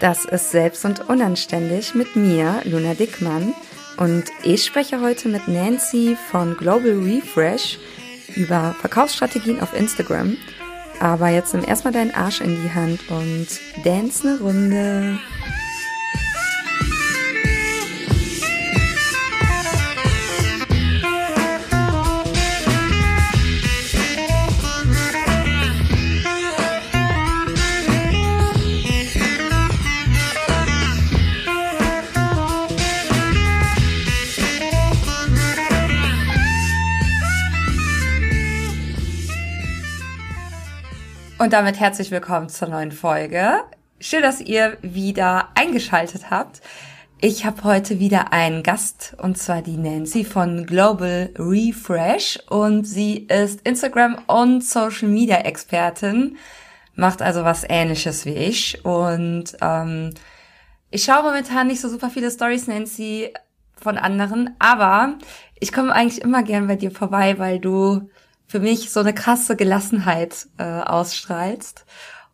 Das ist Selbst und Unanständig mit mir, Luna Dickmann. Und ich spreche heute mit Nancy von Global Refresh über Verkaufsstrategien auf Instagram. Aber jetzt nimm erstmal deinen Arsch in die Hand und dance eine Runde. Und damit herzlich willkommen zur neuen Folge. Schön, dass ihr wieder eingeschaltet habt. Ich habe heute wieder einen Gast und zwar die Nancy von Global Refresh und sie ist Instagram und Social Media Expertin, macht also was Ähnliches wie ich und ähm, ich schaue momentan nicht so super viele Stories, Nancy, von anderen, aber ich komme eigentlich immer gern bei dir vorbei, weil du für mich so eine krasse Gelassenheit äh, ausstrahlst.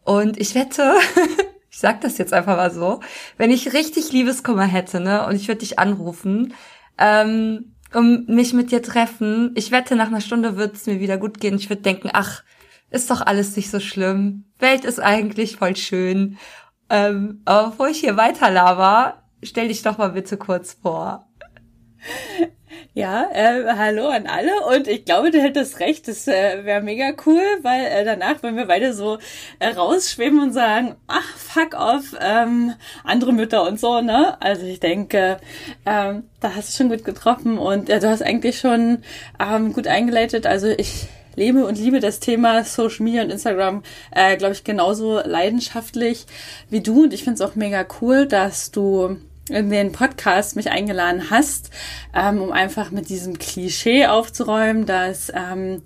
Und ich wette, ich sag das jetzt einfach mal so, wenn ich richtig Liebeskummer hätte, ne, und ich würde dich anrufen, ähm, um mich mit dir treffen, ich wette, nach einer Stunde wird es mir wieder gut gehen. Ich würde denken, ach, ist doch alles nicht so schlimm. Welt ist eigentlich voll schön. Ähm, aber bevor ich hier weiter laber, stell dich doch mal bitte kurz vor. Ja, äh, hallo an alle und ich glaube, du hättest recht, das äh, wäre mega cool, weil äh, danach, wenn wir beide so äh, rausschweben und sagen, ach, fuck off, ähm, andere Mütter und so, ne? Also ich denke, ähm, da hast du schon gut getroffen und äh, du hast eigentlich schon ähm, gut eingeleitet. Also ich lebe und liebe das Thema Social Media und Instagram, äh, glaube ich, genauso leidenschaftlich wie du und ich finde es auch mega cool, dass du in den Podcast mich eingeladen hast, ähm, um einfach mit diesem Klischee aufzuräumen, dass ähm,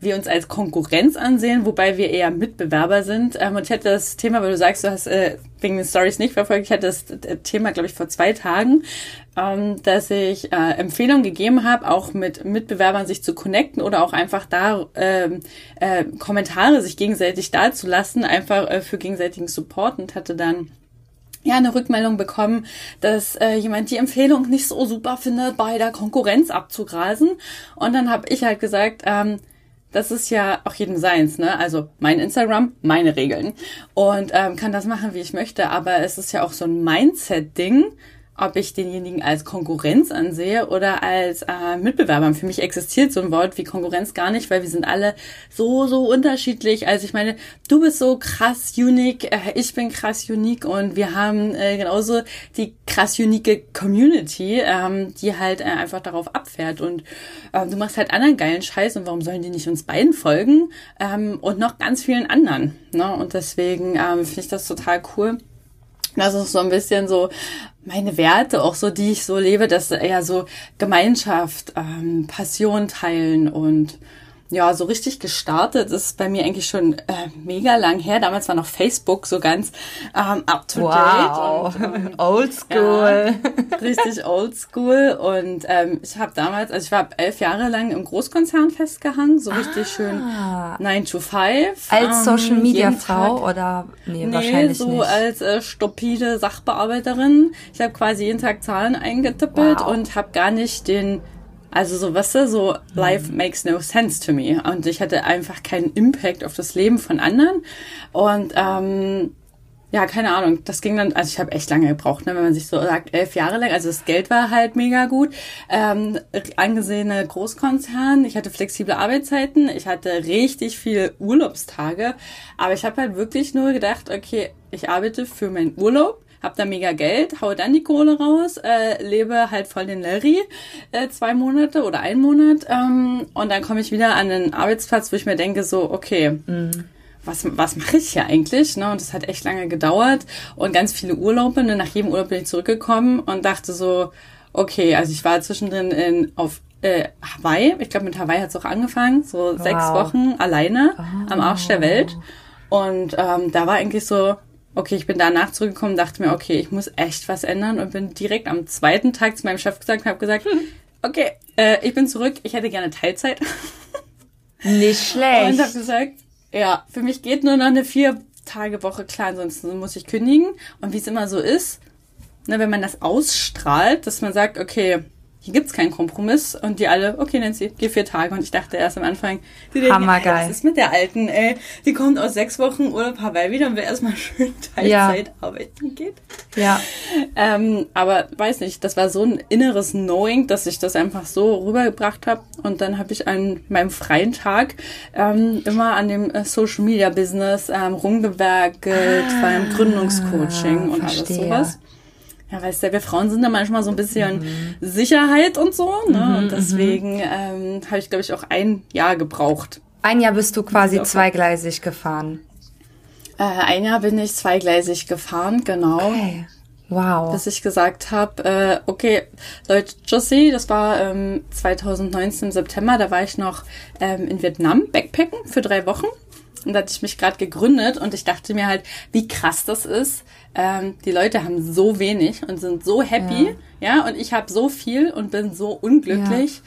wir uns als Konkurrenz ansehen, wobei wir eher Mitbewerber sind. Ähm, und ich hatte das Thema, weil du sagst, du hast äh, wegen den Stories nicht verfolgt, ich hatte das Thema, glaube ich, vor zwei Tagen, ähm, dass ich äh, Empfehlungen gegeben habe, auch mit Mitbewerbern sich zu connecten oder auch einfach da äh, äh, Kommentare sich gegenseitig dazulassen, einfach äh, für gegenseitigen Support und hatte dann ja eine Rückmeldung bekommen, dass äh, jemand die Empfehlung nicht so super findet, bei der Konkurrenz abzugrasen. Und dann habe ich halt gesagt, ähm, das ist ja auch jedem seins, ne? Also mein Instagram, meine Regeln. Und ähm, kann das machen, wie ich möchte. Aber es ist ja auch so ein Mindset-Ding ob ich denjenigen als Konkurrenz ansehe oder als äh, Mitbewerber. Für mich existiert so ein Wort wie Konkurrenz gar nicht, weil wir sind alle so, so unterschiedlich. Also ich meine, du bist so krass unique, äh, ich bin krass unique und wir haben äh, genauso die krass unique Community, ähm, die halt äh, einfach darauf abfährt. Und äh, du machst halt anderen geilen Scheiß und warum sollen die nicht uns beiden folgen? Ähm, und noch ganz vielen anderen. Ne? Und deswegen ähm, finde ich das total cool. Das ist so ein bisschen so meine Werte, auch so, die ich so lebe, dass eher so Gemeinschaft, ähm, Passion teilen und ja, so richtig gestartet ist bei mir eigentlich schon äh, mega lang her. Damals war noch Facebook so ganz ähm, up to date. Wow. Und, ähm, old school. Ja, richtig old school. Und ähm, ich habe damals, also ich war elf Jahre lang im Großkonzern festgehangen, so richtig ah. schön 9 to 5. Als ähm, Social Media Frau oder nee, nee wahrscheinlich so nicht. als äh, stupide Sachbearbeiterin. Ich habe quasi jeden Tag Zahlen eingetippelt wow. und habe gar nicht den also so, was weißt so life mhm. makes no sense to me. Und ich hatte einfach keinen Impact auf das Leben von anderen. Und ähm, ja, keine Ahnung. Das ging dann, also ich habe echt lange gebraucht, ne, wenn man sich so sagt, elf Jahre lang. Also das Geld war halt mega gut. Ähm, angesehene Großkonzern. Ich hatte flexible Arbeitszeiten. Ich hatte richtig viel Urlaubstage. Aber ich habe halt wirklich nur gedacht, okay, ich arbeite für meinen Urlaub hab da mega Geld, hau dann die Kohle raus, äh, lebe halt voll den Larry äh, zwei Monate oder einen Monat ähm, und dann komme ich wieder an den Arbeitsplatz, wo ich mir denke so, okay, mhm. was, was mache ich hier eigentlich? Ne? Und das hat echt lange gedauert und ganz viele Urlaube. Ne? Nach jedem Urlaub bin ich zurückgekommen und dachte so, okay, also ich war zwischendrin in, auf äh, Hawaii. Ich glaube, mit Hawaii hat es auch angefangen, so wow. sechs Wochen alleine oh. am Arsch der Welt. Und ähm, da war eigentlich so, okay, ich bin danach zurückgekommen, dachte mir, okay, ich muss echt was ändern und bin direkt am zweiten Tag zu meinem Chef gesagt und habe gesagt, hm, okay, äh, ich bin zurück, ich hätte gerne Teilzeit. Nicht schlecht. Und habe gesagt, ja, für mich geht nur noch eine vier Tage Woche, klar, ansonsten muss ich kündigen. Und wie es immer so ist, ne, wenn man das ausstrahlt, dass man sagt, okay, hier gibt's keinen Kompromiss und die alle, okay, Nancy, geh vier Tage. Und ich dachte erst am Anfang, die denken, Hammergeil. was ist mit der Alten, ey? Die kommt aus sechs Wochen Urlaub Hawaii wieder und will erstmal schön Teilzeit Ja. arbeiten geht. Ja. Ähm, aber weiß nicht, das war so ein inneres Knowing, dass ich das einfach so rübergebracht habe. Und dann habe ich an meinem freien Tag ähm, immer an dem äh, Social Media Business ähm, rumgewerkelt, war im Gründungscoaching und alles Ah, verstehe. sowas. Ja, weißt du, wir Frauen sind da manchmal so ein bisschen Sicherheit und so, ne? und deswegen ähm, habe ich, glaube ich, auch ein Jahr gebraucht. Ein Jahr bist du quasi Ja, zweigleisig gefahren. Äh, ein Jahr bin ich zweigleisig gefahren, genau. Okay. Wow. bis ich gesagt habe, äh, okay, Leute, Josie, das war ähm, 2019 im September, da war ich noch ähm, in Vietnam, Backpacken für drei Wochen. Und da hatte ich mich gerade gegründet und ich dachte mir halt, wie krass das ist. Ähm, die Leute haben so wenig und sind so happy, ja, und ich habe so viel und bin so unglücklich.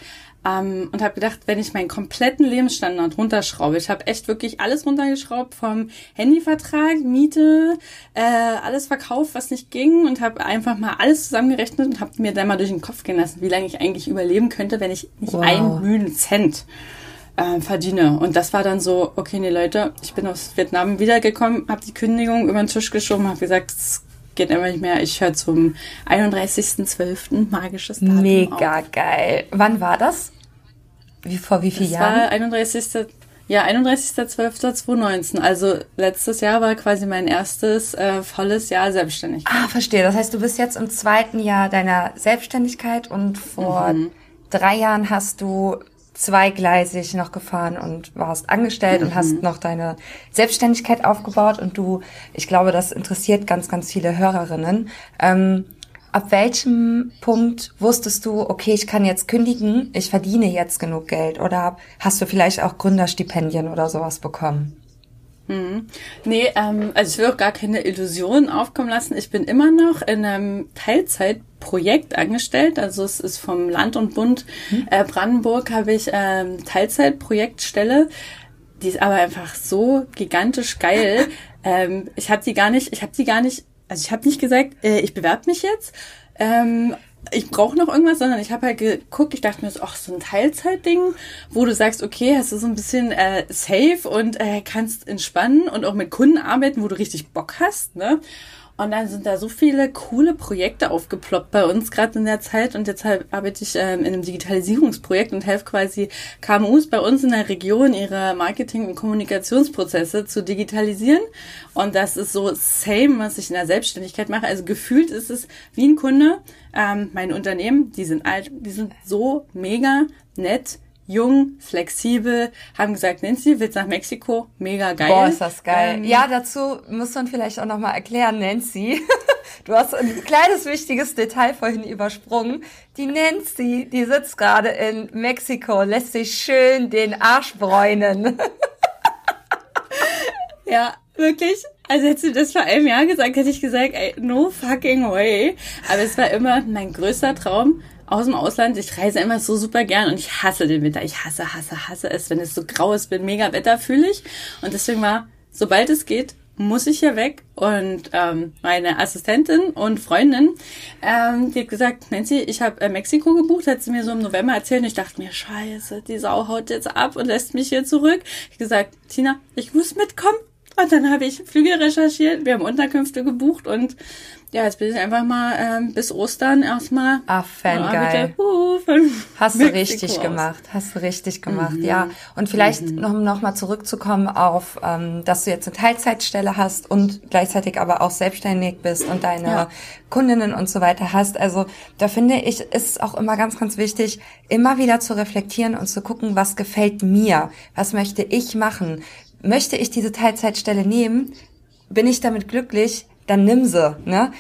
Ähm, und habe gedacht, wenn ich meinen kompletten Lebensstandard runterschraube, ich habe echt wirklich alles runtergeschraubt, vom Handyvertrag, Miete, äh, alles verkauft, was nicht ging und habe einfach mal alles zusammengerechnet und habe mir dann mal durch den Kopf gehen lassen, wie lange ich eigentlich überleben könnte, wenn ich nicht Wow. einen müden Cent äh, verdiene. Und das war dann so, okay, nee Leute, ich bin aus Vietnam wiedergekommen, habe die Kündigung über den Tisch geschoben, habe gesagt, es geht einfach nicht mehr. Ich höre zum 31.12. magisches Datum auf. Mega geil. Wann war das? Wie vor wie vielen Das war Jahren? 31. Ja, 31.12.2019. Also letztes Jahr war quasi mein erstes äh, volles Jahr selbstständig. Ah, verstehe. Das heißt, du bist jetzt im zweiten Jahr deiner Selbstständigkeit und vor Mhm. drei Jahren hast du zweigleisig noch gefahren und warst angestellt und Mhm. hast noch deine Selbstständigkeit aufgebaut und du, ich glaube, das interessiert ganz, ganz viele Hörerinnen. Ähm, ab welchem Punkt wusstest du, okay, ich kann jetzt kündigen, ich verdiene jetzt genug Geld oder hast du vielleicht auch Gründerstipendien oder sowas bekommen? Nee, ähm, also ich will auch gar keine Illusionen aufkommen lassen. Ich bin immer noch in einem Teilzeitprojekt angestellt. Also es ist vom Land und Bund äh, Brandenburg habe ich ähm, Teilzeitprojektstelle. Die ist aber einfach so gigantisch geil. ähm, ich habe die gar nicht, ich habe die gar nicht, also ich habe nicht gesagt, äh, ich bewerbe mich jetzt. Ähm, ich brauche noch irgendwas, sondern ich habe halt geguckt, ich dachte mir ach, so ein Teilzeitding, wo du sagst, okay, hast du so ein bisschen äh, safe und äh, kannst entspannen und auch mit Kunden arbeiten, wo du richtig Bock hast, ne? Und dann sind da so viele coole Projekte aufgeploppt bei uns gerade in der Zeit und deshalb arbeite ich ähm, in einem Digitalisierungsprojekt und helfe quasi KMUs bei uns in der Region ihre Marketing- und Kommunikationsprozesse zu digitalisieren. Und das ist so same, was ich in der Selbstständigkeit mache. Also gefühlt ist es wie ein Kunde. Ähm, meine Unternehmen, die sind alt, die sind so mega nett, jung, flexibel, haben gesagt, Nancy, willst nach Mexiko? Mega geil. Boah, ist das geil. Ähm, ja, dazu muss man vielleicht auch nochmal erklären, Nancy. Du hast ein kleines wichtiges Detail vorhin übersprungen. Die Nancy, die sitzt gerade in Mexiko, lässt sich schön den Arsch bräunen. Ja, wirklich. Also hättest du das vor einem Jahr gesagt, hätte ich gesagt, ey, no fucking way. Aber es war immer mein größter Traum aus dem Ausland. Ich reise immer so super gern und ich hasse den Winter. Ich hasse, hasse, hasse es, wenn es so grau ist, bin mega Wetter fühle ich. Und deswegen war, sobald es geht, muss ich hier weg. Und ähm, meine Assistentin und Freundin, ähm, die hat gesagt, Nancy, ich habe äh, Mexiko gebucht, hat sie mir so im November erzählt. Und ich dachte mir, scheiße, die Sau haut jetzt ab und lässt mich hier zurück. Ich gesagt, Tina, ich muss mitkommen. Und dann habe ich Flüge recherchiert, wir haben Unterkünfte gebucht und ja, jetzt bin ich einfach mal ähm, bis Ostern erstmal. Ah, fangeil. Uh, Hast du richtig aus. Mhm. gemacht, hast du richtig gemacht, ja. Und vielleicht noch, noch mal zurückzukommen auf, ähm, dass du jetzt eine Teilzeitstelle hast und gleichzeitig aber auch selbstständig bist und deine Ja. Kundinnen und so weiter hast. Also da finde ich, ist es auch immer ganz, ganz wichtig, immer wieder zu reflektieren und zu gucken, was gefällt mir, was möchte ich machen. Möchte ich diese Teilzeitstelle nehmen? Bin ich damit glücklich? Dann nimm sie, ne?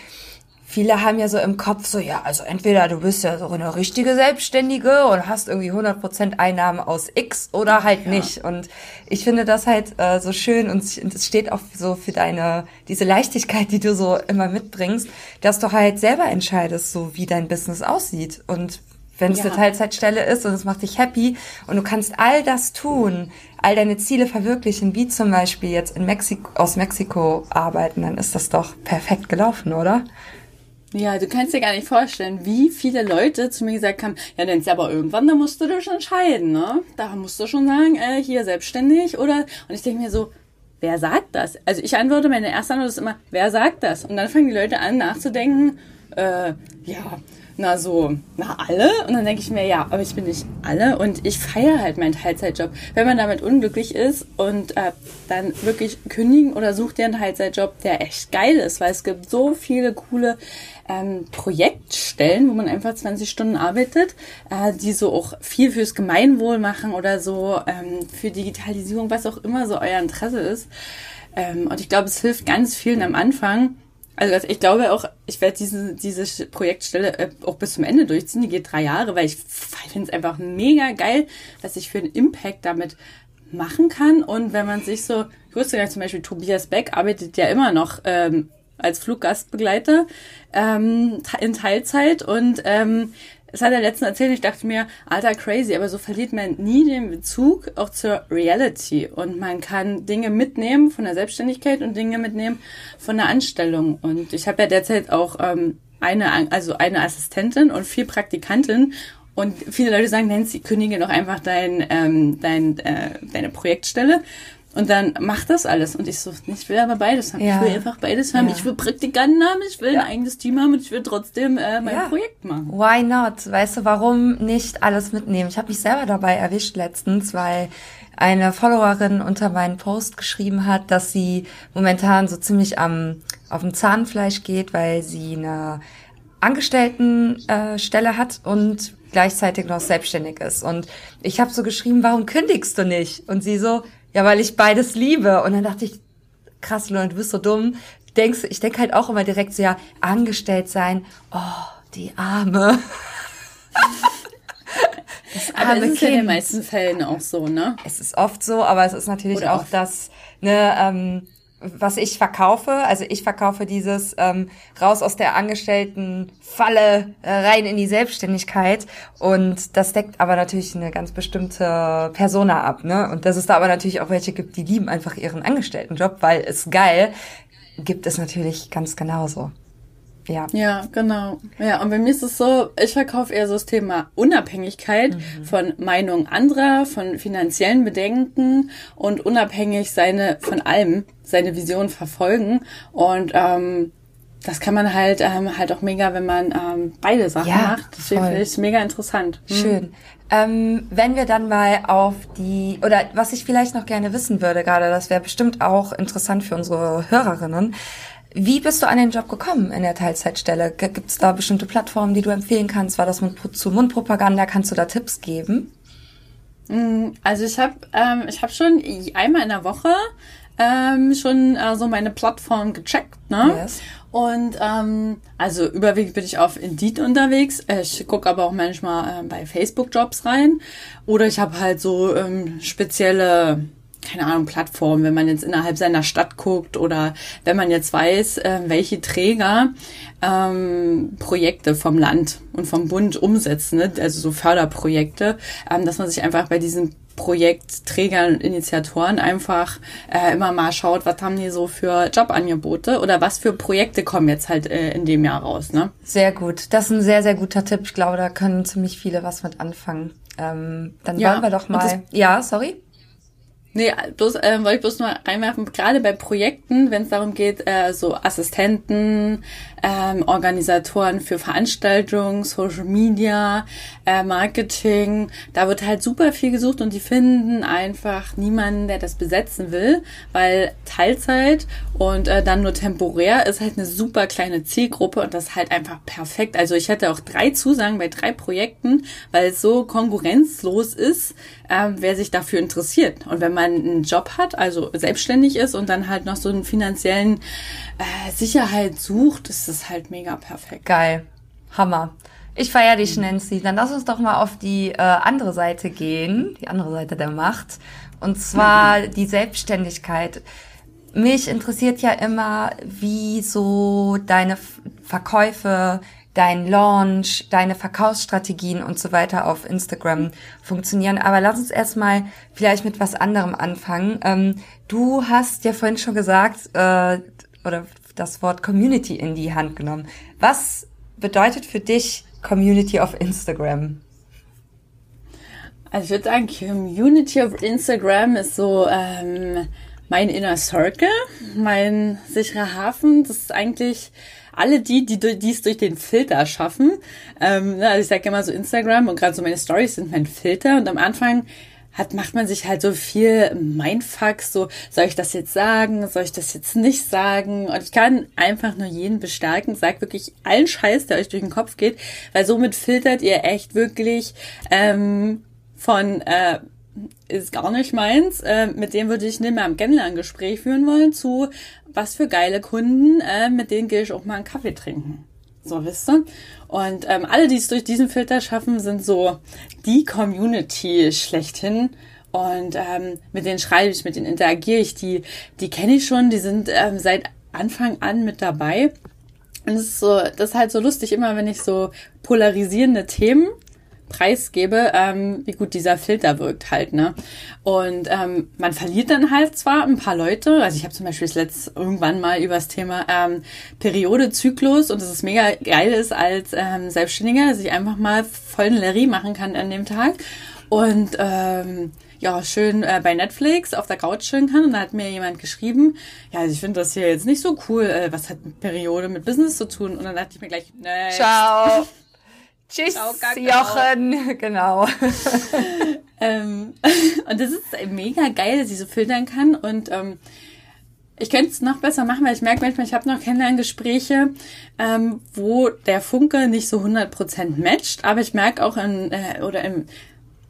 Viele haben ja so im Kopf so, ja, also entweder du bist ja so eine richtige Selbstständige und hast irgendwie 100% Einnahmen aus X oder halt nicht. Und ich finde das halt äh, so schön und es steht auch so für deine, diese Leichtigkeit, die du so immer mitbringst, dass du halt selber entscheidest, so wie dein Business aussieht. Und wenn es Ja. eine Teilzeitstelle ist und es macht dich happy und du kannst all das tun, all deine Ziele verwirklichen, wie zum Beispiel jetzt in Mexiko, aus Mexiko arbeiten, dann ist das doch perfekt gelaufen, oder? Ja, du kannst dir gar nicht vorstellen, wie viele Leute zu mir gesagt haben, ja, dann ist aber irgendwann, da musst du dich entscheiden, ne? Da musst du schon sagen, äh, hier selbstständig oder, und ich denke mir so, wer sagt das? Also ich antworte, meine erste Antwort ist immer, wer sagt das? Und dann fangen die Leute an nachzudenken, äh, ja, na so, na alle? Und dann denke ich mir, ja, aber ich bin nicht alle und ich feiere halt meinen Teilzeitjob. Wenn man damit unglücklich ist und äh, dann wirklich kündigen oder sucht dir einen Teilzeitjob, der echt geil ist, weil es gibt so viele coole ähm, Projektstellen, wo man einfach 20 Stunden arbeitet, äh, die so auch viel fürs Gemeinwohl machen oder so ähm, für Digitalisierung, was auch immer so euer Interesse ist. Ähm, und ich glaube, es hilft ganz vielen am Anfang, also ich glaube auch, ich werde diese, diese Projektstelle äh, auch bis zum Ende durchziehen. Die geht drei Jahre, weil ich finde es einfach mega geil, dass ich für einen Impact damit machen kann. Und wenn man sich so, ich wusste ja zum Beispiel, Tobias Beck arbeitet ja immer noch ähm, als Fluggastbegleiter ähm, in Teilzeit und ähm, es hat er letztens erzählt, ich dachte mir, alter crazy, aber so verliert man nie den Bezug auch zur Reality. Und man kann Dinge mitnehmen von der Selbstständigkeit und Dinge mitnehmen von der Anstellung. Und ich habe ja derzeit auch ähm, eine, also eine Assistentin und vier Praktikanten und viele Leute sagen, Nancy, kündige doch einfach dein, ähm, dein, äh, deine Projektstelle und dann macht das alles. Und ich so, ich will aber beides haben. Ja. Ich will einfach beides haben. Ja. Ich will Praktikanten haben, ich will ja. ein eigenes Team haben und ich will trotzdem äh, mein Projekt machen. Why not? Weißt du, warum nicht alles mitnehmen? Ich habe mich selber dabei erwischt letztens, weil eine Followerin unter meinen Post geschrieben hat, dass sie momentan so ziemlich am auf dem Zahnfleisch geht, weil sie eine Angestelltenstelle äh, hat und gleichzeitig noch selbstständig ist. Und ich habe so geschrieben, warum kündigst du nicht? Und sie so, ja, weil ich beides liebe. Und dann dachte ich, krass, Leute, du bist so dumm. Denkst, ich denke halt auch immer direkt so, ja, angestellt sein. Oh, die Arme. Das arme aber es ist kind. in den meisten Fällen auch so, ne? Es ist oft so, aber es ist natürlich Oder auch oft. das, ne, ähm, was ich verkaufe. Also ich verkaufe dieses ähm, raus aus der Angestelltenfalle äh, rein in die Selbstständigkeit und das deckt aber natürlich eine ganz bestimmte Persona ab, ne? Und dass es da aber natürlich auch welche gibt, die lieben einfach ihren Angestelltenjob, weil es geil, gibt es natürlich ganz genauso. Ja. Ja, genau. Ja, und bei mir ist es so, ich verkaufe eher so das Thema Unabhängigkeit mhm. von Meinung anderer, von finanziellen Bedenken und unabhängig seine, von allem, seine Vision verfolgen. Und ähm, das kann man halt ähm, halt auch mega, wenn man ähm, beide Sachen ja, macht. Deswegen finde ich es mega interessant. Hm. Schön. Ähm, wenn wir dann mal auf die, oder was ich vielleicht noch gerne wissen würde, gerade, das wäre bestimmt auch interessant für unsere Hörerinnen. Wie bist du an den Job gekommen in der Teilzeitstelle? Gibt es da bestimmte Plattformen, die du empfehlen kannst? War das Mund zu Mundpropaganda? Kannst du da Tipps geben? Mm, also ich habe ähm, ich hab schon einmal in der Woche ähm, schon äh, so meine Plattform gecheckt, ne? Yes. Und ähm, also überwiegend bin ich auf Indeed unterwegs. Ich gucke aber auch manchmal äh, bei Facebook Jobs rein. Oder ich habe halt so ähm, spezielle keine Ahnung, Plattform, wenn man jetzt innerhalb seiner Stadt guckt oder wenn man jetzt weiß, äh, welche Träger ähm, Projekte vom Land und vom Bund umsetzen, ne? also so Förderprojekte, ähm, dass man sich einfach bei diesen Projektträgern und Initiatoren einfach äh, immer mal schaut, was haben die so für Jobangebote oder was für Projekte kommen jetzt halt äh, in dem Jahr raus. Ne? Sehr gut. Das ist ein sehr, sehr guter Tipp. Ich glaube, da können ziemlich viele was mit anfangen. Ähm, dann ja, wollen wir doch mal. Ja, sorry. Nee, bloß äh, wollte ich bloß nur reinwerfen, gerade bei Projekten, wenn es darum geht, äh, so Assistenten, ähm, Organisatoren für Veranstaltungen, Social Media, äh, Marketing, da wird halt super viel gesucht und die finden einfach niemanden, der das besetzen will, weil Teilzeit und äh, dann nur temporär ist halt eine super kleine Zielgruppe und das ist halt einfach perfekt. Also ich hätte auch drei Zusagen bei drei Projekten, weil es so konkurrenzlos ist, äh, wer sich dafür interessiert. Und wenn man einen Job hat, also selbstständig ist und dann halt noch so einen finanziellen äh, Sicherheit sucht, ist das halt mega perfekt. Geil. Hammer. Ich feiere dich, Nancy. Dann lass uns doch mal auf die äh, andere Seite gehen, die andere Seite der Macht. Und zwar mhm. die Selbstständigkeit. Mich interessiert ja immer, wie so deine Verkäufe dein Launch, deine Verkaufsstrategien und so weiter auf Instagram funktionieren. Aber lass uns erstmal vielleicht mit was anderem anfangen. Ähm, du hast ja vorhin schon gesagt, äh, oder das Wort Community in die Hand genommen. Was bedeutet für dich Community auf Instagram? Also ich würde sagen, Community auf Instagram ist so ähm, mein Inner Circle, mein sicherer Hafen. Das ist eigentlich alle die, die dies durch den Filter schaffen. Ähm, ne, also ich sage immer so Instagram und gerade so meine Stories sind mein Filter. Und am Anfang hat, macht man sich halt so viel Mindfucks, so, soll ich das jetzt sagen, soll ich das jetzt nicht sagen? Und ich kann einfach nur jeden bestärken, sagt wirklich allen Scheiß, der euch durch den Kopf geht, weil somit filtert ihr echt wirklich ähm, von äh, ist gar nicht meins, äh, mit dem würde ich nicht mehr am Kennenlerngespräch führen wollen, zu was für geile Kunden, äh, mit denen gehe ich auch mal einen Kaffee trinken. So, wisst ihr? Und ähm, alle, die es durch diesen Filter schaffen, sind so die Community schlechthin. Und ähm, mit denen schreibe ich, mit denen interagiere ich, die, die kenne ich schon, die sind ähm, seit Anfang an mit dabei. Und es ist so, das ist halt so lustig, immer wenn ich so polarisierende Themen preisgebe, ähm, wie gut dieser Filter wirkt halt, ne? Und ähm, man verliert dann halt zwar ein paar Leute, also ich habe zum Beispiel das letzte irgendwann mal über das Thema ähm, Periode, Zyklus und dass es mega geil ist als ähm, Selbstständiger, dass ich einfach mal voll Larry machen kann an dem Tag und ähm, ja, schön äh, bei Netflix auf der Couch chillen kann. Und da hat mir jemand geschrieben, ja, also ich finde das hier jetzt nicht so cool. Äh, was hat Periode mit Business zu tun? Und dann dachte ich mir gleich, nee. Ciao. Tschüss, Jochen. Genau. ähm, und das ist mega geil, dass ich so filtern kann. Und ähm, ich könnte es noch besser machen, weil ich merke manchmal, ich habe noch Kennenlerngespräche, ähm, wo der Funke nicht so 100% matcht. Aber ich merke auch in, äh, oder im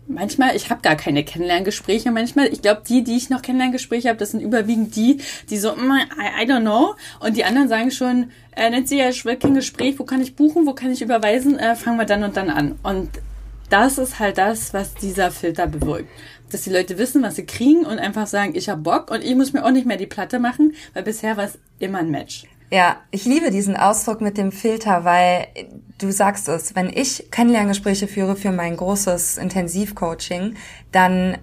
manchmal, ich habe gar keine Kennenlerngespräche. Manchmal, ich glaube, die, die ich noch Kennenlerngespräche habe, das sind überwiegend die, die so, mm, I, I don't know. Und die anderen sagen schon, äh, sie ja, ich will kein Gespräch, wo kann ich buchen, wo kann ich überweisen, äh, fangen wir dann und dann an. Und das ist halt das, was dieser Filter bewirkt. Dass die Leute wissen, was sie kriegen und einfach sagen, ich hab Bock und ich muss mir auch nicht mehr die Platte machen, weil bisher war es immer ein Match. Ja, ich liebe diesen Ausdruck mit dem Filter, weil du sagst es, wenn ich Kennenlerngespräche führe für mein großes Intensivcoaching, dann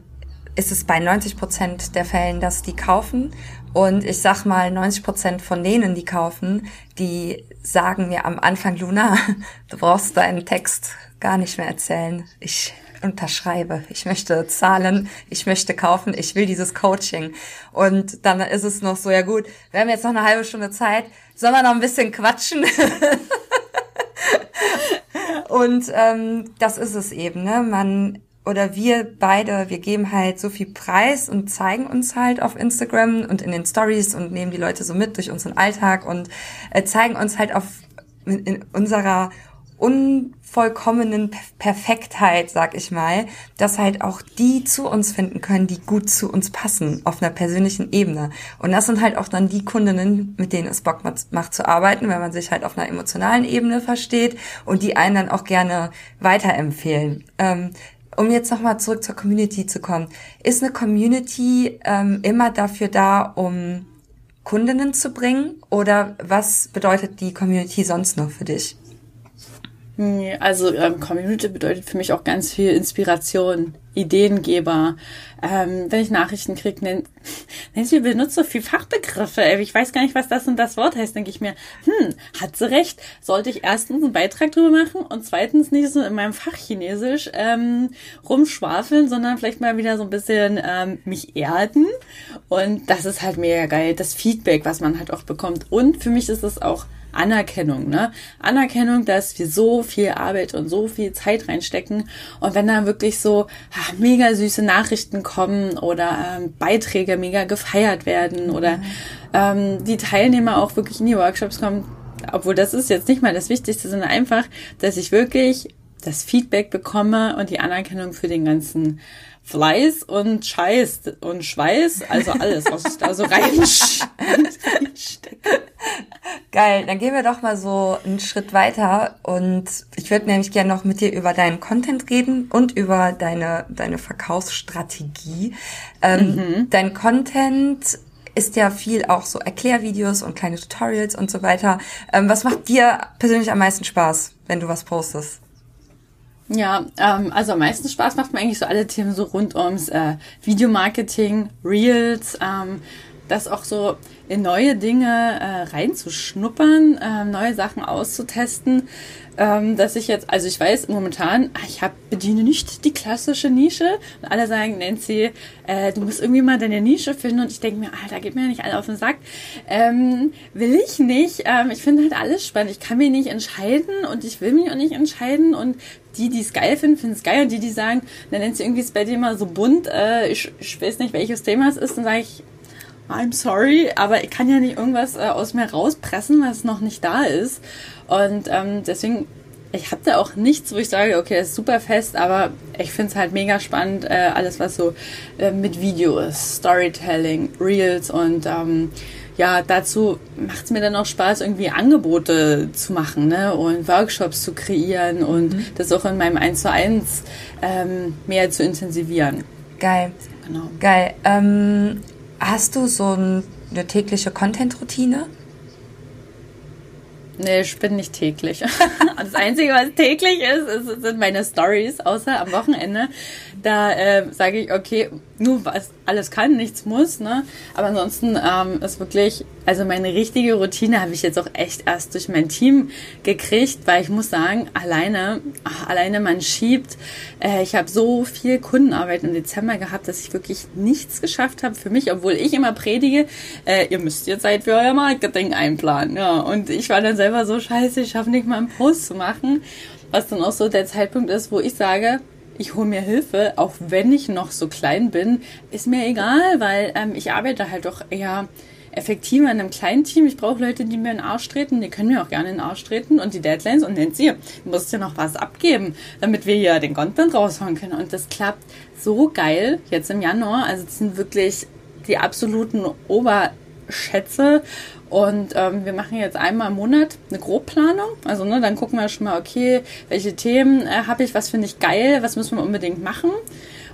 ist es bei 90 Prozent der Fällen, dass die kaufen. Und ich sag mal, 90 Prozent von denen, die kaufen, die sagen mir am Anfang, Luna, du brauchst deinen Text gar nicht mehr erzählen. Ich unterschreibe. Ich möchte zahlen, ich möchte kaufen, ich will dieses Coaching. Und dann ist es noch so, ja gut, wir haben jetzt noch eine halbe Stunde Zeit, sollen wir noch ein bisschen quatschen? Und ähm, das ist es eben, ne? Man oder wir beide, wir geben halt so viel Preis und zeigen uns halt auf Instagram und in den Stories und nehmen die Leute so mit durch unseren Alltag und äh, zeigen uns halt auf in unserer unvollkommenen Perfektheit, sag ich mal, dass halt auch die zu uns finden können, die gut zu uns passen auf einer persönlichen Ebene. Und das sind halt auch dann die Kundinnen, mit denen es Bock macht zu arbeiten, wenn man sich halt auf einer emotionalen Ebene versteht und die einen dann auch gerne weiterempfehlen. Ähm, um jetzt nochmal zurück zur Community zu kommen, ist eine Community ähm, immer dafür da, um Kundinnen zu bringen? Oder was bedeutet die Community sonst noch für dich? Also ähm, Community bedeutet für mich auch ganz viel Inspiration, Ideengeber. Ähm, wenn ich Nachrichten kriege, nennt Nancy benutzt so viel Fachbegriffe. Ich weiß gar nicht, was das und das Wort heißt. Denke ich mir, hm, hat sie recht. Sollte ich erstens einen Beitrag drüber machen und zweitens nicht so in meinem Fach Chinesisch ähm, rumschwafeln, sondern vielleicht mal wieder so ein bisschen ähm, mich erden. Und das ist halt mega geil. Das Feedback, was man halt auch bekommt. Und für mich ist es auch Anerkennung, ne? Anerkennung, dass wir so viel Arbeit und so viel Zeit reinstecken. Und wenn dann wirklich so ach, mega süße Nachrichten kommen oder ähm, Beiträge mega gefeiert werden oder ähm, die Teilnehmer auch wirklich in die Workshops kommen, obwohl das ist jetzt nicht mal das Wichtigste, sondern einfach, dass ich wirklich das Feedback bekomme und die Anerkennung für den ganzen Fleiß und Scheiß und Schweiß, also alles, was ich da so reinstecke. Geil, dann gehen wir doch mal so einen Schritt weiter und ich würde nämlich gerne noch mit dir über deinen Content reden und über deine, deine Verkaufsstrategie. Ähm, mhm. Dein Content ist ja viel auch so Erklärvideos und kleine Tutorials und so weiter. Ähm, was macht dir persönlich am meisten Spaß, wenn du was postest? Ja, ähm, also am meisten Spaß macht mir eigentlich so alle Themen so rund ums äh, Videomarketing, Reels, ähm, das auch so in neue Dinge äh, reinzuschnuppern, äh, neue Sachen auszutesten ähm, dass ich jetzt, also ich weiß momentan, ah, ich hab, bediene nicht die klassische Nische und alle sagen, Nancy, äh, du musst irgendwie mal deine Nische finden und ich denke mir, Alter, gib mir ja nicht alle auf den Sack. Ähm, will ich nicht. Ähm, ich finde halt alles spannend. Ich kann mich nicht entscheiden und ich will mich auch nicht entscheiden und die, die es geil finden, finden es geil und die, die sagen, dann sie irgendwie ist bei dir mal so bunt, äh, ich, ich weiß nicht, welches Thema es ist, dann sage ich, I'm sorry, aber ich kann ja nicht irgendwas äh, aus mir rauspressen, was noch nicht da ist. Und ähm, deswegen, ich habe da auch nichts, wo ich sage, okay, das ist super fest, aber ich finde es halt mega spannend, äh, alles was so äh, mit Video ist, Storytelling, Reels und ähm, ja, dazu macht es mir dann auch Spaß, irgendwie Angebote zu machen ne? und Workshops zu kreieren und mhm. das auch in meinem 1 zu 1 ähm, mehr zu intensivieren. Geil. Genau. Geil. Ähm, hast du so ein, eine tägliche Content-Routine? Nee, ich bin nicht täglich. das Einzige, was täglich ist, ist sind meine Stories, außer am Wochenende. Da äh, sage ich, okay, nur was alles kann, nichts muss, ne? Aber ansonsten ähm, ist wirklich, also meine richtige Routine habe ich jetzt auch echt erst durch mein Team gekriegt, weil ich muss sagen, alleine, ach, alleine man schiebt. Äh, ich habe so viel Kundenarbeit im Dezember gehabt, dass ich wirklich nichts geschafft habe für mich, obwohl ich immer predige, äh, ihr müsst jetzt Zeit für euer Marketing einplanen. Ja, und ich war dann selber so scheiße, ich schaffe nicht mal einen Post zu machen. Was dann auch so der Zeitpunkt ist, wo ich sage, ich hole mir Hilfe, auch wenn ich noch so klein bin, ist mir egal, weil ähm, ich arbeite halt doch eher effektiver in einem kleinen Team. Ich brauche Leute, die mir in den Arsch treten. Die können mir auch gerne in den Arsch treten. Und die Deadlines und nennt sie, du musst ja noch was abgeben, damit wir hier den Content raushauen können. Und das klappt so geil jetzt im Januar. Also das sind wirklich die absoluten Oberschätze. Und ähm, wir machen jetzt einmal im Monat eine Grobplanung. Also ne, dann gucken wir schon mal, okay, welche Themen äh, habe ich, was finde ich geil, was müssen wir unbedingt machen.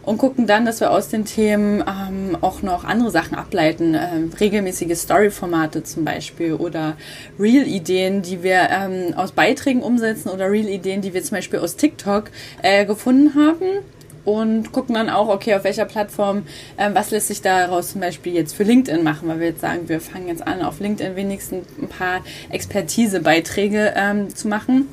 Und gucken dann, dass wir aus den Themen ähm, auch noch andere Sachen ableiten. Ähm, regelmäßige Story-Formate zum Beispiel oder Real-Ideen, die wir ähm, aus Beiträgen umsetzen oder Real-Ideen, die wir zum Beispiel aus TikTok äh, gefunden haben und gucken dann auch, okay, auf welcher Plattform, ähm, was lässt sich daraus zum Beispiel jetzt für LinkedIn machen, weil wir jetzt sagen, wir fangen jetzt an, auf LinkedIn wenigstens ein paar Expertisebeiträge ähm, zu machen.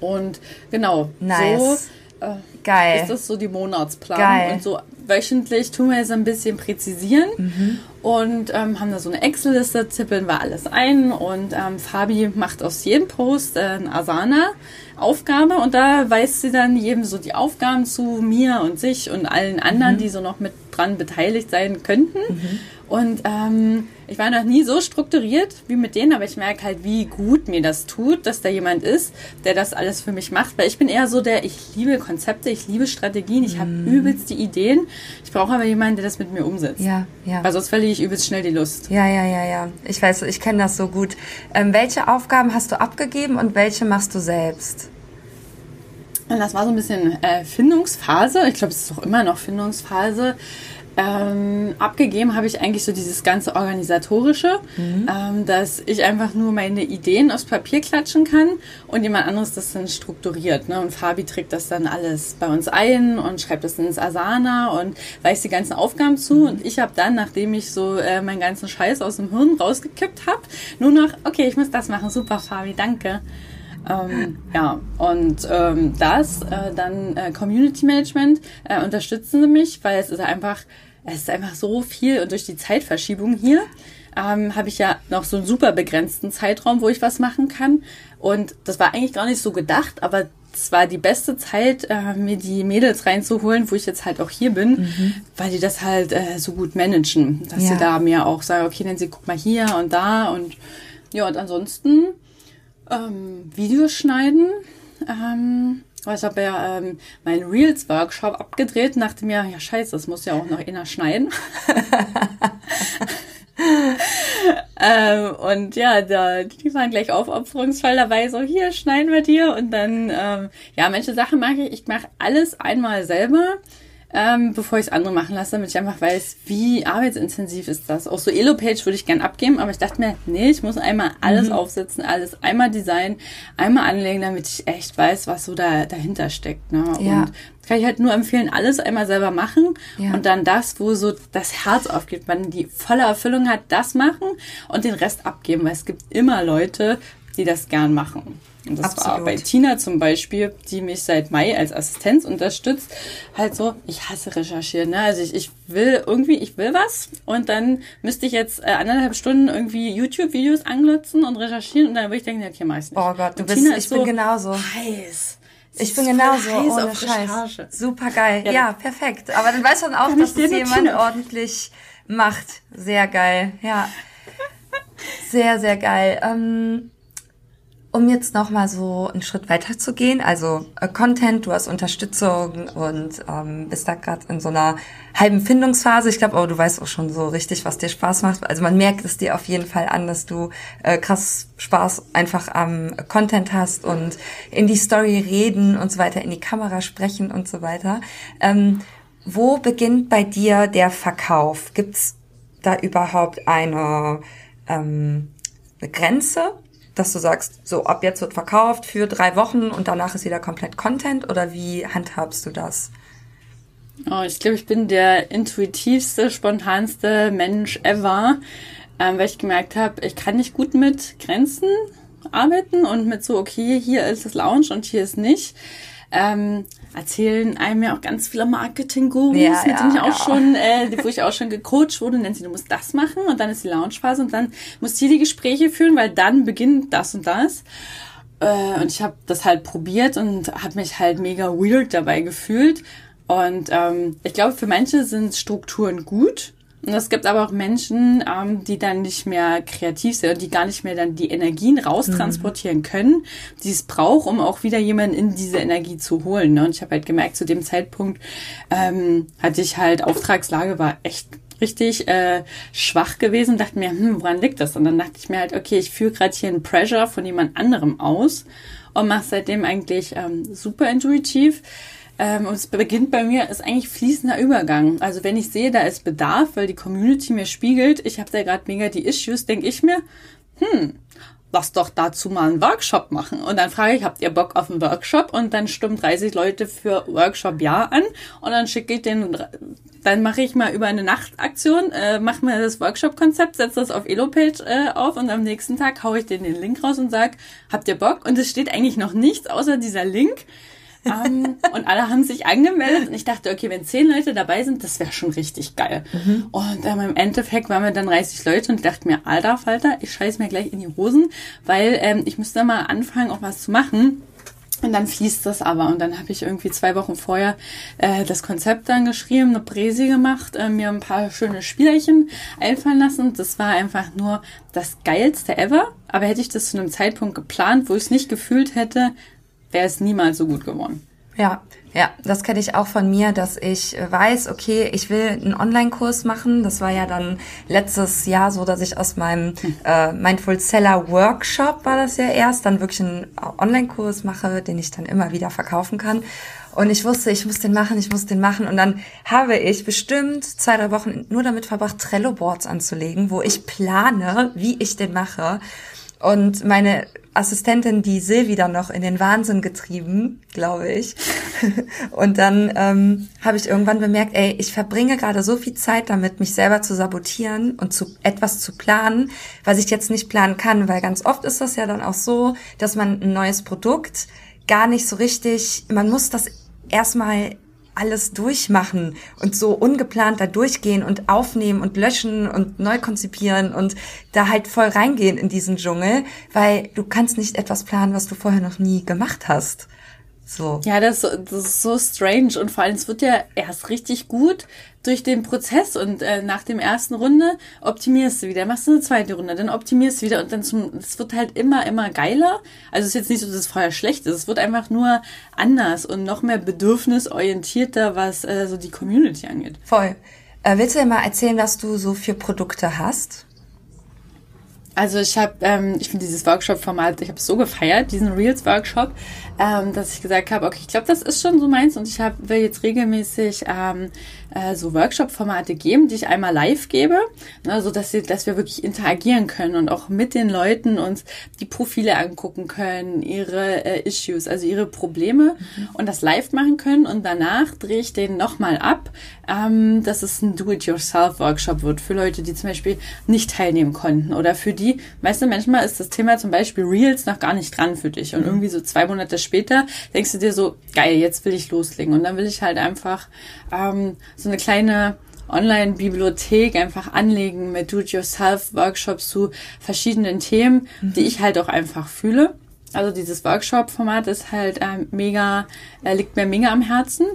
Und genau, nice. so äh, Geil. ist das so die Monatsplanung. Geil. Und so wöchentlich tun wir es ein bisschen präzisieren mhm. und ähm, haben da so eine Excel-Liste, zippeln wir alles ein und ähm, Fabi macht aus jedem Post äh, ein Asana. Aufgabe und da weist sie dann jedem so die Aufgaben zu, mir und sich und allen anderen, mhm. die so noch mit dran beteiligt sein könnten. Mhm. Und ähm, ich war noch nie so strukturiert wie mit denen, aber ich merke halt, wie gut mir das tut, dass da jemand ist, der das alles für mich macht. Weil ich bin eher so der, ich liebe Konzepte, ich liebe Strategien, ich habe mhm. übelst die Ideen. Ich brauche aber jemanden, der das mit mir umsetzt. Ja, ja. Weil sonst verliere ich übelst schnell die Lust. Ja, ja, ja, ja. Ich weiß, ich kenne das so gut. Ähm, welche Aufgaben hast du abgegeben und welche machst du selbst? Und das war so ein bisschen äh, Findungsphase. Ich glaube, es ist auch immer noch Findungsphase. Ähm, abgegeben habe ich eigentlich so dieses ganze organisatorische, mhm. ähm, dass ich einfach nur meine Ideen aufs Papier klatschen kann und jemand anderes das dann strukturiert. Ne? Und Fabi trägt das dann alles bei uns ein und schreibt das ins Asana und weist die ganzen Aufgaben zu. Mhm. Und ich habe dann, nachdem ich so äh, meinen ganzen Scheiß aus dem Hirn rausgekippt habe, nur noch, okay, ich muss das machen. Super, Fabi, danke. Ähm, ja, und ähm, das, äh, dann äh, Community Management, äh, unterstützen sie mich, weil es ist einfach, es ist einfach so viel und durch die Zeitverschiebung hier ähm, habe ich ja noch so einen super begrenzten Zeitraum, wo ich was machen kann. Und das war eigentlich gar nicht so gedacht, aber es war die beste Zeit, äh, mir die Mädels reinzuholen, wo ich jetzt halt auch hier bin, mhm. weil die das halt äh, so gut managen, dass ja. sie da mir auch sagen, okay, dann sie guck mal hier und da und ja, und ansonsten ähm, Videos schneiden. Ähm, ich habe ja ähm, meinen Reels-Workshop abgedreht und dachte mir, ja scheiße, das muss ja auch noch einer schneiden. ähm, und ja, da, die waren gleich aufopferungsvoll dabei, so hier schneiden wir dir und dann, ähm, ja, manche Sachen mache ich, ich mache alles einmal selber ähm, bevor ich es andere machen lasse, damit ich einfach weiß, wie arbeitsintensiv ist das. Auch so Elo-Page würde ich gern abgeben, aber ich dachte mir, nee, ich muss einmal alles mhm. aufsetzen, alles einmal designen, einmal anlegen, damit ich echt weiß, was so da dahinter steckt. Ne? Ja. Und kann ich halt nur empfehlen, alles einmal selber machen ja. und dann das, wo so das Herz aufgeht, man die volle Erfüllung hat, das machen und den Rest abgeben, weil es gibt immer Leute, die das gern machen. Und das Absolut. war bei Tina zum Beispiel, die mich seit Mai als Assistenz unterstützt, halt so, ich hasse recherchieren, ne? Also ich, ich will irgendwie, ich will was und dann müsste ich jetzt äh, anderthalb Stunden irgendwie YouTube-Videos anglotzen und recherchieren und dann würde ich denken, ja, okay, mach ich's nicht. Oh Gott, du und bist, Tina ich bin so genauso. Heiß. Ich bin genauso, ohne Scheiß. Super geil. Ja, ja, perfekt. Aber dann weiß man auch, dass es jemand ordentlich macht. Sehr geil, ja. Sehr, sehr geil. Ähm, um jetzt nochmal so einen Schritt weiter zu gehen, also äh, Content, du hast Unterstützung und ähm, bist da gerade in so einer halben Findungsphase. Ich glaube, oh, du weißt auch schon so richtig, was dir Spaß macht. Also man merkt es dir auf jeden Fall an, dass du äh, krass Spaß einfach am Content hast und in die Story reden und so weiter, in die Kamera sprechen und so weiter. Ähm, wo beginnt bei dir der Verkauf? Gibt's da überhaupt eine, ähm, eine Grenze? Dass du sagst, so ab jetzt wird verkauft für drei Wochen und danach ist wieder komplett Content oder wie handhabst du das? Oh, ich glaube, ich bin der intuitivste, spontanste Mensch ever, ähm, weil ich gemerkt habe, ich kann nicht gut mit Grenzen arbeiten und mit so, okay, hier ist das Lounge und hier ist nicht. Ähm, erzählen einem ja auch ganz viele Marketing-Gurus, ja, mit denen ich auch ja. schon, äh, wo ich auch schon gecoacht wurde, nennt sie, du musst das machen und dann ist die Launchphase und dann musst du die Gespräche führen, weil dann beginnt das und das. Äh, und ich habe das halt probiert und habe mich halt mega weird dabei gefühlt. Und ähm, ich glaube, für manche sind Strukturen gut und es gibt aber auch Menschen, ähm, die dann nicht mehr kreativ sind und die gar nicht mehr dann die Energien raustransportieren mhm. können, die es braucht, um auch wieder jemanden in diese Energie zu holen. Ne? Und ich habe halt gemerkt, zu dem Zeitpunkt ähm, hatte ich halt, Auftragslage war echt richtig äh, schwach gewesen dachte mir, hm, woran liegt das? Und dann dachte ich mir halt, okay, ich führe gerade hier einen Pressure von jemand anderem aus und mache seitdem eigentlich ähm, super intuitiv. Ähm, und es beginnt bei mir, ist eigentlich fließender Übergang. Also wenn ich sehe, da ist Bedarf, weil die Community mir spiegelt, ich habe da gerade mega die Issues, denke ich mir, hm, lass doch dazu mal einen Workshop machen. Und dann frage ich, habt ihr Bock auf einen Workshop? Und dann stimmen 30 Leute für Workshop Ja an. Und dann schicke ich den, dann mache ich mal über eine Nachtaktion, äh, mache mir das Workshop-Konzept, setze das auf Elo-Page äh, auf und am nächsten Tag haue ich den den Link raus und sag, habt ihr Bock? Und es steht eigentlich noch nichts außer dieser Link. Um, und alle haben sich angemeldet und ich dachte, okay, wenn zehn Leute dabei sind, das wäre schon richtig geil. Mhm. Und ähm, im Endeffekt waren wir dann 30 Leute und ich dachte mir, alter Falter, ich scheiß mir gleich in die Hosen, weil ähm, ich müsste mal anfangen, auch was zu machen. Und dann fließt das aber. Und dann habe ich irgendwie zwei Wochen vorher äh, das Konzept dann geschrieben, eine Präsi gemacht, äh, mir ein paar schöne Spielerchen einfallen lassen. Das war einfach nur das geilste ever. Aber hätte ich das zu einem Zeitpunkt geplant, wo ich es nicht gefühlt hätte, wäre es niemals so gut geworden. Ja, ja, das kenne ich auch von mir, dass ich weiß, okay, ich will einen Online-Kurs machen. Das war ja dann letztes Jahr so, dass ich aus meinem hm. äh, Mindful Seller Workshop war das ja erst, dann wirklich einen Online-Kurs mache, den ich dann immer wieder verkaufen kann. Und ich wusste, ich muss den machen, ich muss den machen. Und dann habe ich bestimmt zwei, drei Wochen nur damit verbracht, Trello-Boards anzulegen, wo ich plane, wie ich den mache. Und meine Assistentin, die Silvi, dann noch in den Wahnsinn getrieben, glaube ich. und dann ähm, habe ich irgendwann bemerkt, ey, ich verbringe gerade so viel Zeit damit, mich selber zu sabotieren und zu etwas zu planen, was ich jetzt nicht planen kann, weil ganz oft ist das ja dann auch so, dass man ein neues Produkt gar nicht so richtig, man muss das erstmal alles durchmachen und so ungeplant da durchgehen und aufnehmen und löschen und neu konzipieren und da halt voll reingehen in diesen Dschungel, weil du kannst nicht etwas planen, was du vorher noch nie gemacht hast. So. Ja, das, das ist so strange und vor allem es wird ja erst richtig gut durch den Prozess und äh, nach dem ersten Runde optimierst du wieder, machst du eine zweite Runde, dann optimierst du wieder und dann zum, es wird halt immer, immer geiler. Also es ist jetzt nicht so, dass es vorher schlecht ist, es wird einfach nur anders und noch mehr bedürfnisorientierter, was äh, so die Community angeht. Voll. Äh, willst du dir mal erzählen, was du so für Produkte hast? Also ich habe, ähm, ich finde dieses Workshop-Format, ich habe es so gefeiert, diesen Reels-Workshop, ähm, dass ich gesagt habe, okay, ich glaube, das ist schon so meins und ich hab, will jetzt regelmäßig ähm, äh, so Workshop-Formate geben, die ich einmal live gebe, ne, so dass, sie, dass wir wirklich interagieren können und auch mit den Leuten uns die Profile angucken können, ihre äh, Issues, also ihre Probleme mhm. und das live machen können und danach drehe ich den nochmal ab, ähm, dass es ein Do-it-yourself-Workshop wird für Leute, die zum Beispiel nicht teilnehmen konnten oder für die, weißt du, manchmal ist das Thema zum Beispiel Reels noch gar nicht dran für dich und mhm. irgendwie so zwei Monate später denkst du dir so, geil, jetzt will ich loslegen und dann will ich halt einfach ähm, so eine kleine Online-Bibliothek einfach anlegen mit Do-it-yourself-Workshops zu verschiedenen Themen, mhm. die ich halt auch einfach fühle. Also dieses Workshop-Format ist halt ähm, mega, äh, liegt mir mega am Herzen.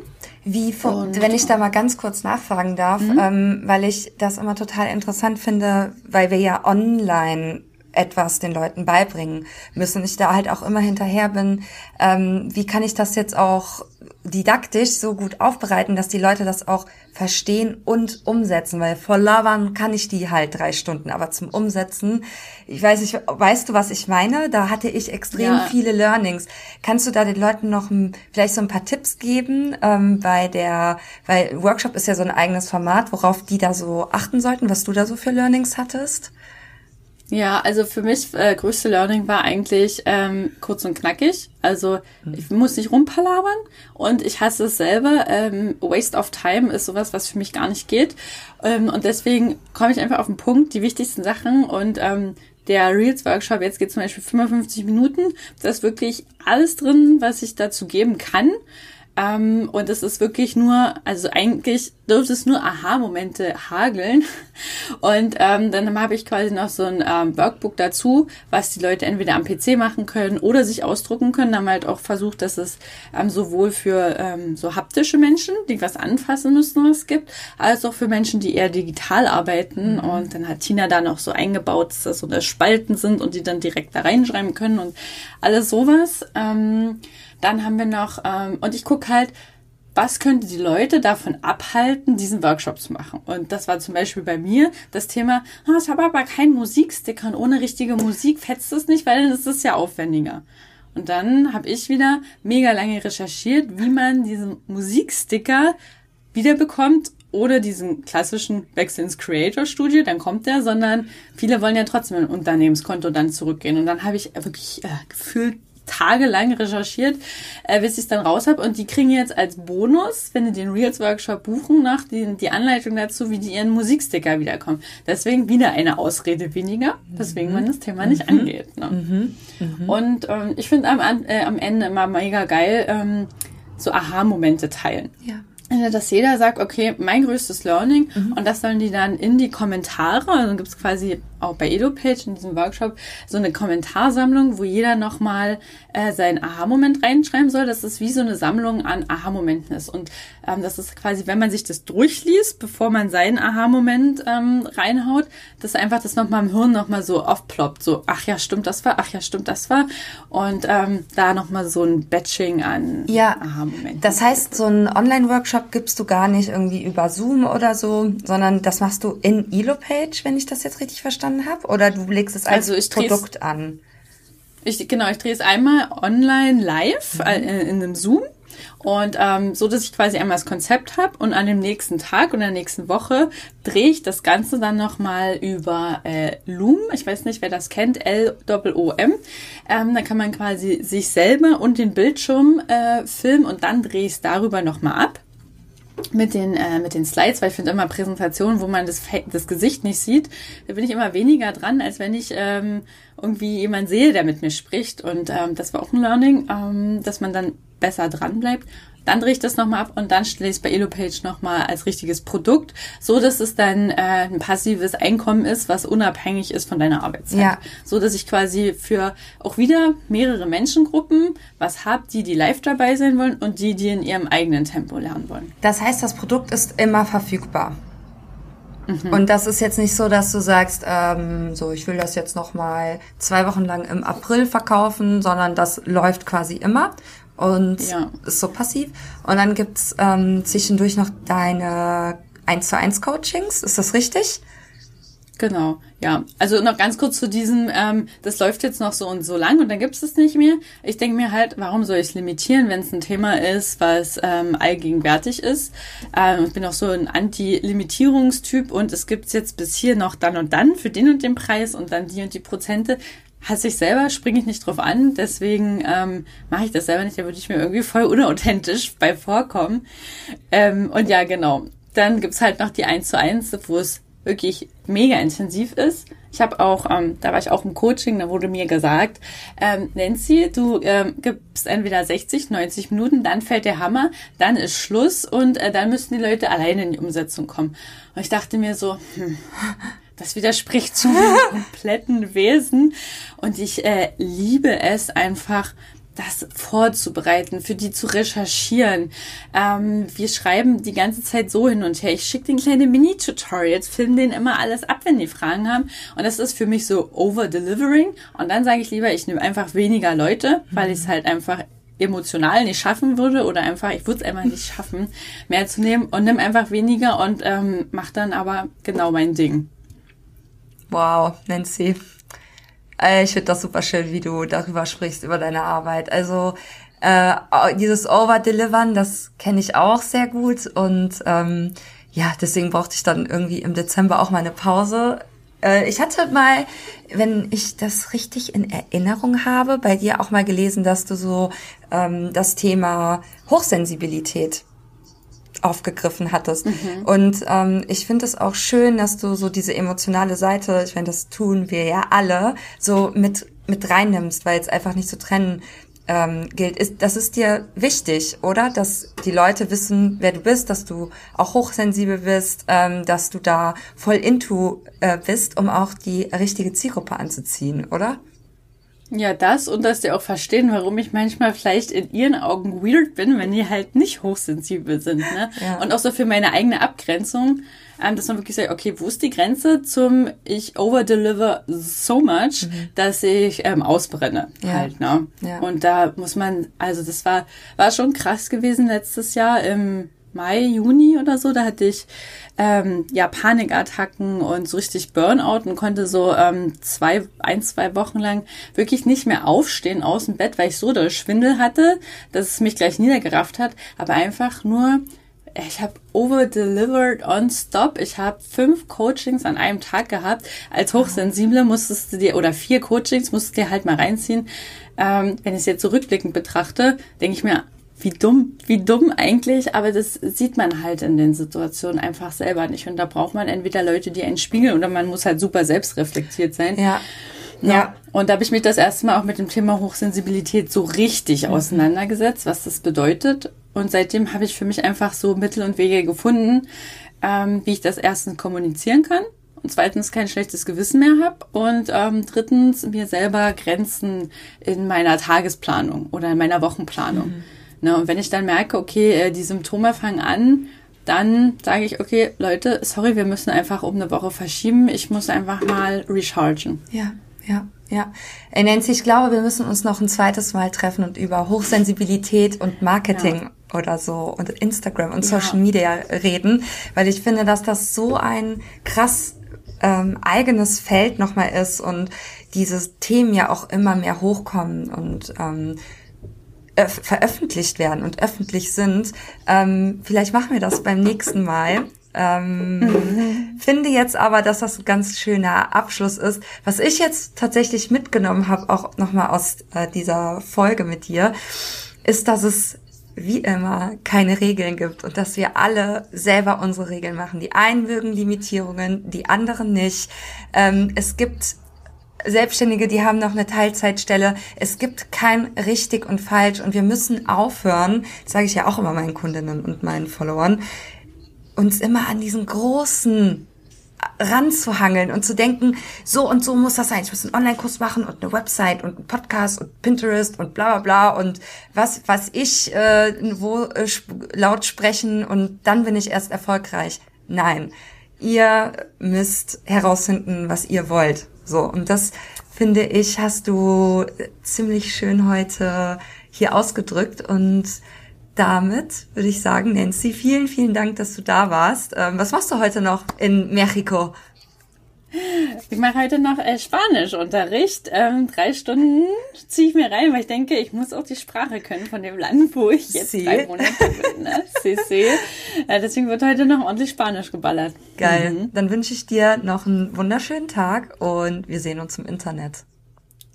Wie, und, wenn ich da mal ganz kurz nachfragen darf, mhm. ähm, weil ich das immer total interessant finde, weil wir ja online etwas den Leuten beibringen müssen. Ich da halt auch immer hinterher bin, ähm, wie kann ich das jetzt auch didaktisch so gut aufbereiten, dass die Leute das auch verstehen und umsetzen, weil vor Labern kann ich die halt drei Stunden, aber zum Umsetzen, ich weiß nicht, weißt du, was ich meine? Da hatte ich extrem ja. viele Learnings. Kannst du da den Leuten noch vielleicht so ein paar Tipps geben ähm, bei der, weil Workshop ist ja so ein eigenes Format, worauf die da so achten sollten, was du da so für Learnings hattest? Ja, also für mich äh, größte Learning war eigentlich ähm, kurz und knackig. Also mhm. ich muss nicht rumpalabern und ich hasse es selber. Ähm, Waste of Time ist sowas, was für mich gar nicht geht. Ähm, und deswegen komme ich einfach auf den Punkt, die wichtigsten Sachen und ähm, der Reels Workshop, jetzt geht zum Beispiel 55 Minuten. Da ist wirklich alles drin, was ich dazu geben kann. Ähm, und es ist wirklich nur, also eigentlich dürfte es nur Aha-Momente hageln. Und ähm, dann habe ich quasi noch so ein ähm, Workbook dazu, was die Leute entweder am PC machen können oder sich ausdrucken können. Dann haben wir halt auch versucht, dass es ähm, sowohl für ähm, so haptische Menschen, die was anfassen müssen, was es gibt, als auch für Menschen, die eher digital arbeiten. Mhm. Und dann hat Tina da noch so eingebaut, dass das so eine Spalten sind und die dann direkt da reinschreiben können und alles sowas. Ähm, dann haben wir noch, ähm, und ich gucke halt, was könnte die Leute davon abhalten, diesen Workshop zu machen? Und das war zum Beispiel bei mir das Thema, oh, ich habe aber keinen Musiksticker und ohne richtige Musik fetzt es nicht, weil dann ist es ja aufwendiger. Und dann habe ich wieder mega lange recherchiert, wie man diesen Musiksticker wiederbekommt oder diesen klassischen Wechsel ins Creator Studio, dann kommt der, sondern viele wollen ja trotzdem ein Unternehmenskonto dann zurückgehen. Und dann habe ich wirklich äh, gefühlt tagelang recherchiert, äh, bis ich es dann raus habe. Und die kriegen jetzt als Bonus, wenn die den Reels Workshop buchen, nach die, die Anleitung dazu, wie die ihren Musiksticker wiederkommen. Deswegen wieder eine Ausrede weniger, deswegen mhm. man das Thema nicht mhm. angeht. Ne? Mhm. mhm. Und ähm, ich finde am, äh, am Ende immer mega geil, ähm, so Aha-Momente teilen. Ja dass jeder sagt, okay, mein größtes Learning mhm. und das sollen die dann in die Kommentare, also gibt es quasi auch bei EduPage in diesem Workshop so eine Kommentarsammlung, wo jeder nochmal äh, seinen Aha-Moment reinschreiben soll, dass es wie so eine Sammlung an Aha-Momenten ist. Und ähm, das ist quasi, wenn man sich das durchliest, bevor man seinen Aha-Moment ähm, reinhaut, dass einfach das nochmal im Hirn nochmal so aufploppt. So, ach ja, stimmt, das war, ach ja, stimmt, das war. Und ähm, da nochmal so ein Batching an ja, Aha-Momenten. Das heißt, so ein Online-Workshop gibst du gar nicht irgendwie über Zoom oder so, sondern das machst du in EloPage, wenn ich das jetzt richtig verstanden verstanden habe? Oder du legst es als also Produkt an? Ich, genau, ich drehe es einmal online live mhm. äh, in einem Zoom. Und ähm, so, dass ich quasi einmal das Konzept habe und an dem nächsten Tag und der nächsten Woche drehe ich das Ganze dann nochmal über äh, Loom. Ich weiß nicht, wer das kennt, L-O-O-M. Ähm, da kann man quasi sich selber und den Bildschirm äh, filmen und dann drehe ich es darüber nochmal ab mit den, äh, mit den Slides, weil ich finde immer Präsentationen, wo man das, das Gesicht nicht sieht, da bin ich immer weniger dran, als wenn ich ähm, irgendwie jemand sehe, der mit mir spricht. Und ähm, das war auch ein Learning, ähm, dass man dann besser dran bleibt. Dann drehe ich das nochmal ab und dann stelle ich es bei EloPage nochmal als richtiges Produkt, so dass es dann äh, ein passives Einkommen ist, was unabhängig ist von deiner Arbeitszeit. Ja. So dass ich quasi für auch wieder mehrere Menschengruppen was habe, die, die live dabei sein wollen und die, die in ihrem eigenen Tempo lernen wollen. Das heißt, das Produkt ist immer verfügbar. Mhm. Und das ist jetzt nicht so, dass du sagst, ähm, so ich will das jetzt noch mal zwei Wochen lang im April verkaufen, sondern das läuft quasi immer und ja. ist so passiv. Und dann gibt's ähm, zwischendurch noch deine 1 zu 1 Coachings, ist das richtig? Genau, ja. Also noch ganz kurz zu diesem, ähm, das läuft jetzt noch so und so lang und dann gibt es es nicht mehr. Ich denke mir halt, warum soll ich es limitieren, wenn es ein Thema ist, was ähm, allgegenwärtig ist. Ähm, ich bin auch so ein Anti-Limitierungstyp und es gibt jetzt bis hier noch dann und dann für den und den Preis und dann die und die Prozente. Hasse ich selber, springe ich nicht drauf an, deswegen ähm, mache ich das selber nicht, da würde ich mir irgendwie voll unauthentisch bei vorkommen. Ähm, und ja, genau. Dann gibt's halt noch die 1 zu 1, wo es wirklich mega intensiv ist. Ich habe auch, ähm, da war ich auch im Coaching, da wurde mir gesagt, ähm, Nancy, du ähm, gibst entweder 60, 90 Minuten, dann fällt der Hammer, dann ist Schluss und äh, dann müssen die Leute alleine in die Umsetzung kommen. Und ich dachte mir so, hm, das widerspricht zu meinem kompletten Wesen. Und ich äh, liebe es einfach, das vorzubereiten, für die zu recherchieren. Ähm, wir schreiben die ganze Zeit so hin und her. Ich schicke den kleine Mini-Tutorials, filmen denen immer alles ab, wenn die Fragen haben. Und das ist für mich so over-delivering. Und dann sage ich lieber, ich nehme einfach weniger Leute, weil ich es halt einfach emotional nicht schaffen würde oder einfach, ich würde es einfach nicht schaffen, mehr zu nehmen und nimm einfach weniger und ähm, mach dann aber genau mein Ding. Wow, Nancy. Äh, ich finde das super schön, wie du darüber sprichst, über deine Arbeit. Also äh, dieses Over-Delivern, das kenne ich auch sehr gut. Und ähm, ja, deswegen brauchte ich dann irgendwie im Dezember auch mal eine Pause. Äh, ich hatte mal, wenn ich das richtig in Erinnerung habe, bei dir auch mal gelesen, dass du so ähm, das Thema Hochsensibilität aufgegriffen hattest. Mhm. Und ähm, ich finde es auch schön, dass du so diese emotionale Seite, ich meine, das tun wir ja alle, so mit mit reinnimmst, weil es einfach nicht zu trennen ähm, gilt. Ist, das ist dir wichtig, oder? Dass die Leute wissen, wer du bist, dass du auch hochsensibel bist, ähm, dass du da voll into äh, bist, um auch die richtige Zielgruppe anzuziehen, oder? Ja, das und dass die auch verstehen, warum ich manchmal vielleicht in ihren Augen weird bin, wenn die halt nicht hochsensibel sind. Ne? Ja. Und auch so für meine eigene Abgrenzung, ähm, dass man wirklich sagt, okay, wo ist die Grenze zum ich overdeliver so much, mhm. dass ich ähm, ausbrenne ja. halt. Ne? Ja. Und da muss man, also das war, war schon krass gewesen letztes Jahr im Mai, Juni oder so, da hatte ich ähm, ja Panikattacken und so richtig Burnout und konnte so ähm, zwei, ein, zwei Wochen lang wirklich nicht mehr aufstehen aus dem Bett, weil ich so doll Schwindel hatte, dass es mich gleich niedergerafft hat, aber einfach nur ich habe over-delivered on stop. Ich habe fünf Coachings an einem Tag gehabt. Als Hochsensible musstest du dir, oder vier Coachings musstest du dir halt mal reinziehen. Ähm, wenn ich es jetzt zurückblickend betrachte, denke ich mir, wie dumm, wie dumm eigentlich, aber das sieht man halt in den Situationen einfach selber nicht. Und da braucht man entweder Leute, die einen spiegeln, oder man muss halt super selbstreflektiert sein. Ja. Ja. ja. Und da habe ich mich das erste Mal auch mit dem Thema Hochsensibilität so richtig mhm. auseinandergesetzt, was das bedeutet. Und seitdem habe ich für mich einfach so Mittel und Wege gefunden, ähm, wie ich das erstens kommunizieren kann und zweitens kein schlechtes Gewissen mehr habe und ähm, drittens mir selber Grenzen in meiner Tagesplanung oder in meiner Wochenplanung. Mhm. Ne, und wenn ich dann merke, okay, äh, die Symptome fangen an, dann sage ich, okay, Leute, sorry, wir müssen einfach um eine Woche verschieben. Ich muss einfach mal rechargen. Ja, ja, ja. Ey, Nancy, ich glaube, wir müssen uns noch ein zweites Mal treffen und über Hochsensibilität und Marketing ja. oder so und Instagram und Social ja. Media reden, weil ich finde, dass das so ein krass ähm, eigenes Feld nochmal ist und diese Themen ja auch immer mehr hochkommen und ähm, veröffentlicht werden und öffentlich sind. Ähm, vielleicht machen wir das beim nächsten Mal. Ähm, mhm. Finde jetzt aber, dass das ein ganz schöner Abschluss ist. Was ich jetzt tatsächlich mitgenommen habe, auch nochmal aus äh, dieser Folge mit dir, ist, dass es wie immer keine Regeln gibt und dass wir alle selber unsere Regeln machen. Die einen mögen Limitierungen, die anderen nicht. Ähm, es gibt Selbstständige, die haben noch eine Teilzeitstelle. Es gibt kein richtig und falsch und wir müssen aufhören, sage ich ja auch immer meinen Kundinnen und meinen Followern, uns immer an diesen großen ranzuhangeln und zu denken, so und so muss das sein. Ich muss einen Online-Kurs machen und eine Website und einen Podcast und Pinterest und bla bla bla und was, was ich äh, wo äh, laut sprechen und dann bin ich erst erfolgreich. Nein, ihr müsst herausfinden, was ihr wollt. So, und das finde ich, hast du ziemlich schön heute hier ausgedrückt und damit würde ich sagen, Nancy, vielen, vielen Dank, dass du da warst. Ähm, was machst du heute noch in Mexiko? Ich mache heute noch äh, Spanischunterricht. Ähm, drei Stunden ziehe ich mir rein, weil ich denke, ich muss auch die Sprache können von dem Land, wo ich jetzt sí. drei Monate bin. Ne? sí, sí. Äh, deswegen wird heute noch ordentlich Spanisch geballert. Geil. Mhm. Dann wünsche ich dir noch einen wunderschönen Tag und wir sehen uns im Internet.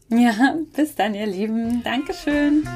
Ja, bis dann, ihr Lieben. Dankeschön.